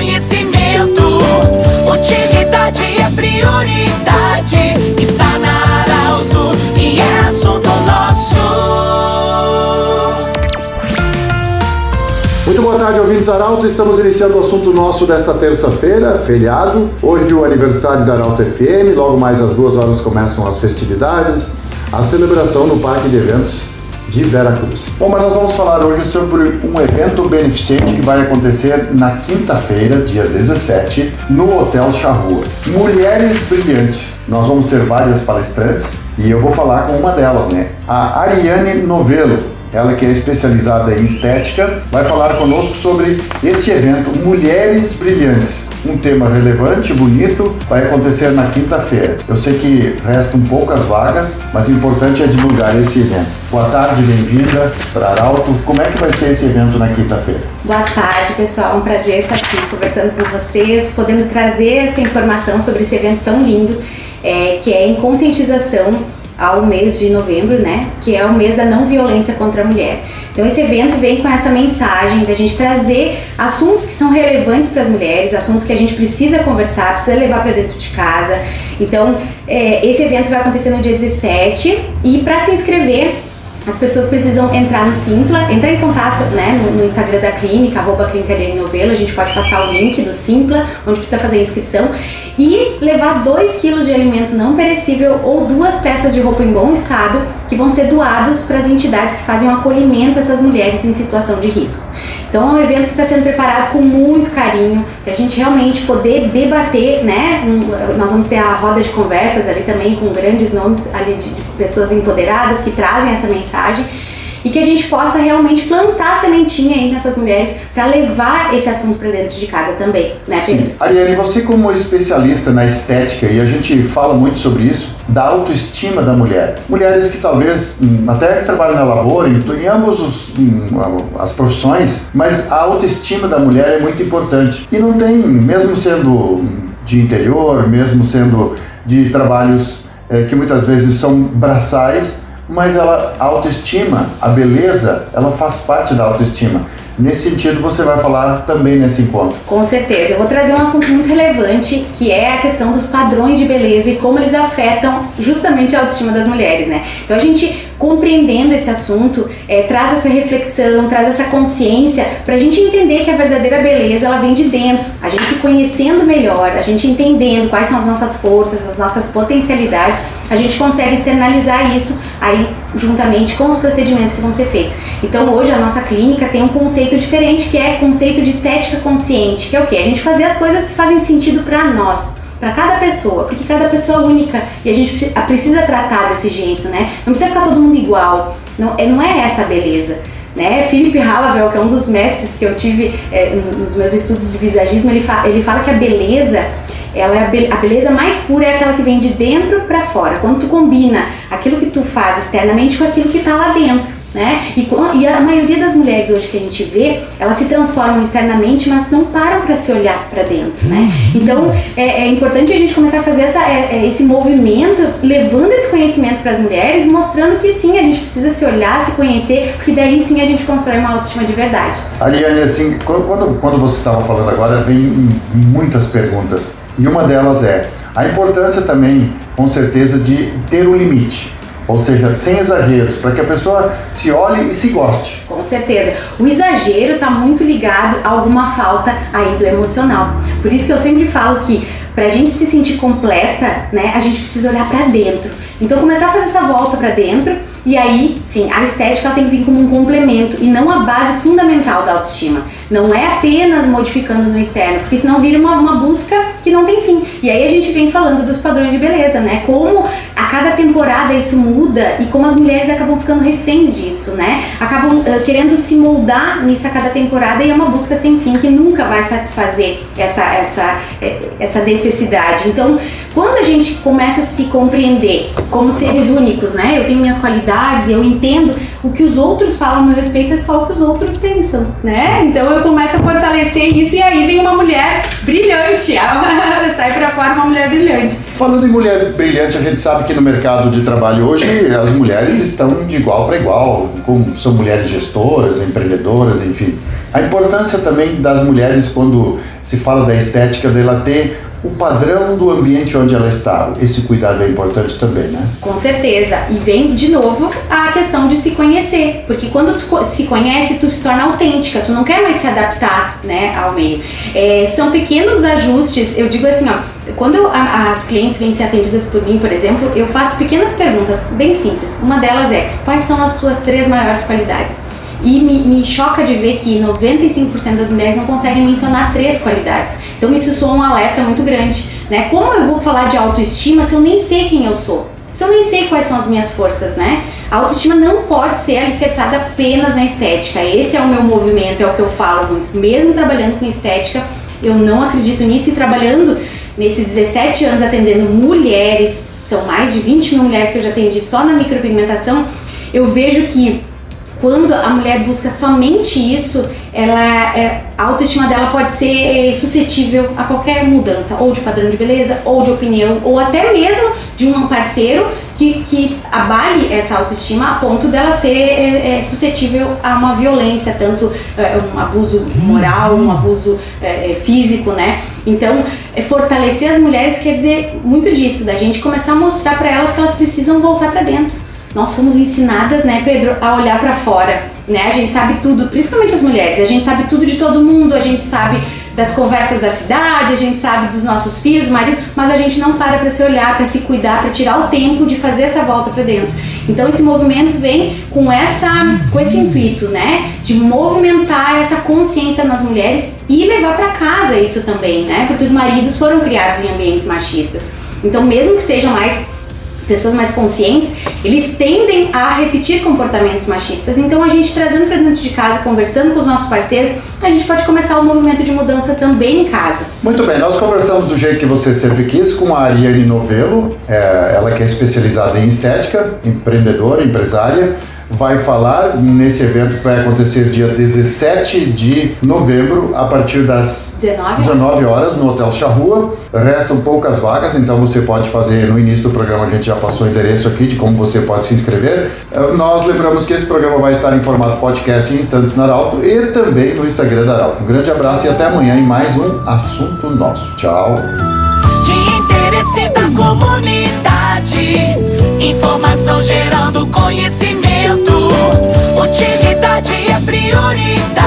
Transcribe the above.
conhecimento. Utilidade é prioridade. Está na Arauto e é assunto nosso. Muito boa tarde, ouvintes Arauto. Estamos iniciando o assunto nosso desta terça-feira, feriado. Hoje o aniversário da Arauto FM. Logo mais às duas horas começam as festividades, a celebração no Parque de Eventos de Veracruz. Bom, mas nós vamos falar hoje sobre um evento beneficente que vai acontecer na quinta-feira, dia 17, no Hotel Charrua. Mulheres Brilhantes. Nós vamos ter várias palestrantes e eu vou falar com uma delas, né? A Ariane Novelo. Ela que é especializada em estética, vai falar conosco sobre esse evento Mulheres Brilhantes um tema relevante, bonito, vai acontecer na quinta-feira. Eu sei que restam poucas vagas, mas o importante é divulgar esse evento. Boa tarde, bem-vinda para Arauto. Como é que vai ser esse evento na quinta-feira? Boa tarde, pessoal. Um prazer estar aqui conversando com vocês, podendo trazer essa informação sobre esse evento tão lindo, é, que é em conscientização ao mês de novembro, né? Que é o mês da não violência contra a mulher. Então esse evento vem com essa mensagem da gente trazer assuntos que são relevantes para as mulheres, assuntos que a gente precisa conversar, precisa levar para dentro de casa. Então é, esse evento vai acontecer no dia 17 e para se inscrever as pessoas precisam entrar no Simpla, entrar em contato né, no, Instagram da clínica, arroba clínica Novelo, a gente pode passar o link do Simpla, onde precisa fazer a inscrição e levar 2 kg de alimento não perecível ou duas peças de roupa em bom estado que vão ser doados para as entidades que fazem o acolhimento a essas mulheres em situação de risco. Então é um evento que está sendo preparado com muito carinho para a gente realmente poder debater, né? Nós vamos ter a roda de conversas ali também com grandes nomes ali de, de pessoas empoderadas que trazem essa mensagem e que a gente possa realmente plantar a sementinha aí nessas mulheres para levar esse assunto para dentro de casa também, né, Pedro? Sim. Ariane, você como especialista na estética e a gente fala muito sobre isso, da autoestima da mulher. Mulheres que talvez hum, até que trabalham na lavoura, em, em ambos os, hum, as profissões, mas a autoestima da mulher é muito importante. E não tem, mesmo sendo de interior, mesmo sendo de trabalhos é, que muitas vezes são braçais, mas ela, a autoestima, a beleza, ela faz parte da autoestima. Nesse sentido, você vai falar também nesse encontro. Com certeza. Eu vou trazer um assunto muito relevante, que é a questão dos padrões de beleza e como eles afetam justamente a autoestima das mulheres, né? Então, a gente compreendendo esse assunto, é, traz essa reflexão, traz essa consciência para a gente entender que a verdadeira beleza ela vem de dentro. A gente se conhecendo melhor, a gente entendendo quais são as nossas forças, as nossas potencialidades, a gente consegue externalizar isso aí juntamente com os procedimentos que vão ser feitos. Então hoje a nossa clínica tem um conceito diferente que é conceito de estética consciente, que é o que? A gente fazer as coisas que fazem sentido para nós para cada pessoa, porque cada pessoa é única e a gente precisa tratar desse jeito, né? Não precisa ficar todo mundo igual, não é, não é essa a beleza. Né? Philip Halavel, que é um dos mestres que eu tive é, nos meus estudos de visagismo, ele, fa ele fala que a beleza ela é a, be a beleza mais pura é aquela que vem de dentro para fora. Quando tu combina aquilo que tu faz externamente com aquilo que está lá dentro né? E, e, a maioria das mulheres hoje que a gente vê, elas se transformam externamente, mas não param para se olhar para dentro, né? Uhum. Então é, é, importante a gente começar a fazer essa, é, é esse movimento, levando esse conhecimento para as mulheres, mostrando que sim, a gente precisa se olhar, se conhecer, porque daí sim a gente constrói uma autoestima de verdade. Aliane, assim, quando, quando você estava falando agora, vem muitas perguntas. E uma delas é a importância também, com certeza, de ter um limite ou seja, sem exageros, para que a pessoa se olhe e se goste. Com certeza. O exagero está muito ligado a alguma falta aí do emocional. Por isso que eu sempre falo que para a gente se sentir completa, né, a gente precisa olhar para dentro. Então começar a fazer essa volta para dentro e aí, sim, a estética tem que vir como um complemento e não a base fundamental da autoestima. Não é apenas modificando no externo, porque senão vira uma, uma busca que não tem fim. E aí a gente vem falando dos padrões de beleza, né? Como a cada temporada isso muda e como as mulheres acabam ficando reféns disso, né? Acabam uh, querendo se moldar nisso a cada temporada e é uma busca sem fim que nunca vai satisfazer essa, essa, eh, essa necessidade. Então, quando a gente começa a se compreender como seres únicos, né? Eu tenho minhas qualidades, eu entendo o que os outros falam a meu respeito é só o que os outros pensam, né? Então eu começo a fortalecer isso e aí vem uma mulher brilhante, sai para fora uma mulher brilhante. Falando em mulher brilhante, a gente sabe que no mercado de trabalho hoje as mulheres estão de igual para igual, como são mulheres gestoras, empreendedoras, enfim. A importância também das mulheres quando se fala da estética dela ter o padrão do ambiente onde ela está. Esse cuidado é importante também, né? Com certeza. E vem de novo a questão de se conhecer, porque quando tu se conhece, tu se torna autêntica, tu não quer mais se adaptar, né, ao meio. É, são pequenos ajustes. Eu digo assim, ó, quando eu, a, as clientes vêm ser atendidas por mim, por exemplo, eu faço pequenas perguntas bem simples. Uma delas é: quais são as suas três maiores qualidades? E me, me choca de ver que 95% das mulheres não conseguem mencionar três qualidades. Então isso soa um alerta muito grande, né? Como eu vou falar de autoestima se eu nem sei quem eu sou? Se eu nem sei quais são as minhas forças, né? A autoestima não pode ser alicerçada apenas na estética. Esse é o meu movimento, é o que eu falo muito. Mesmo trabalhando com estética, eu não acredito nisso e trabalhando nesses 17 anos atendendo mulheres, são mais de 20 mil mulheres que eu já atendi só na micropigmentação, eu vejo que quando a mulher busca somente isso, ela, é, a autoestima dela pode ser suscetível a qualquer mudança, ou de padrão de beleza, ou de opinião, ou até mesmo de um parceiro que, que abale essa autoestima a ponto dela ser é, é, suscetível a uma violência, tanto é, um abuso moral, um abuso é, é, físico, né? Então, fortalecer as mulheres quer dizer muito disso, da gente começar a mostrar para elas que elas precisam voltar para dentro nós fomos ensinadas, né, Pedro, a olhar para fora, né? A gente sabe tudo, principalmente as mulheres, a gente sabe tudo de todo mundo, a gente sabe das conversas da cidade, a gente sabe dos nossos filhos, marido, mas a gente não para para se olhar, para se cuidar, para tirar o tempo de fazer essa volta para dentro. Então esse movimento vem com essa com esse intuito, né, de movimentar essa consciência nas mulheres e levar para casa isso também, né? Porque os maridos foram criados em ambientes machistas. Então mesmo que sejam mais pessoas mais conscientes, eles tendem a repetir comportamentos machistas. Então, a gente trazendo para dentro de casa, conversando com os nossos parceiros, a gente pode começar o um movimento de mudança também em casa. Muito bem, nós conversamos do jeito que você sempre quis com a Ariane Novelo, é, ela que é especializada em estética, empreendedora, empresária vai falar nesse evento que vai acontecer dia 17 de novembro, a partir das 19, 19 horas, no Hotel Charrua. Restam poucas vagas, então você pode fazer no início do programa, a gente já passou o endereço aqui de como você pode se inscrever. Eh, nós lembramos que esse programa vai estar em formato podcast em instantes na Arauto e também no Instagram da Arauto. Um grande abraço e até amanhã em mais um Assunto Nosso. Tchau. De interesse da comunidade, priorità.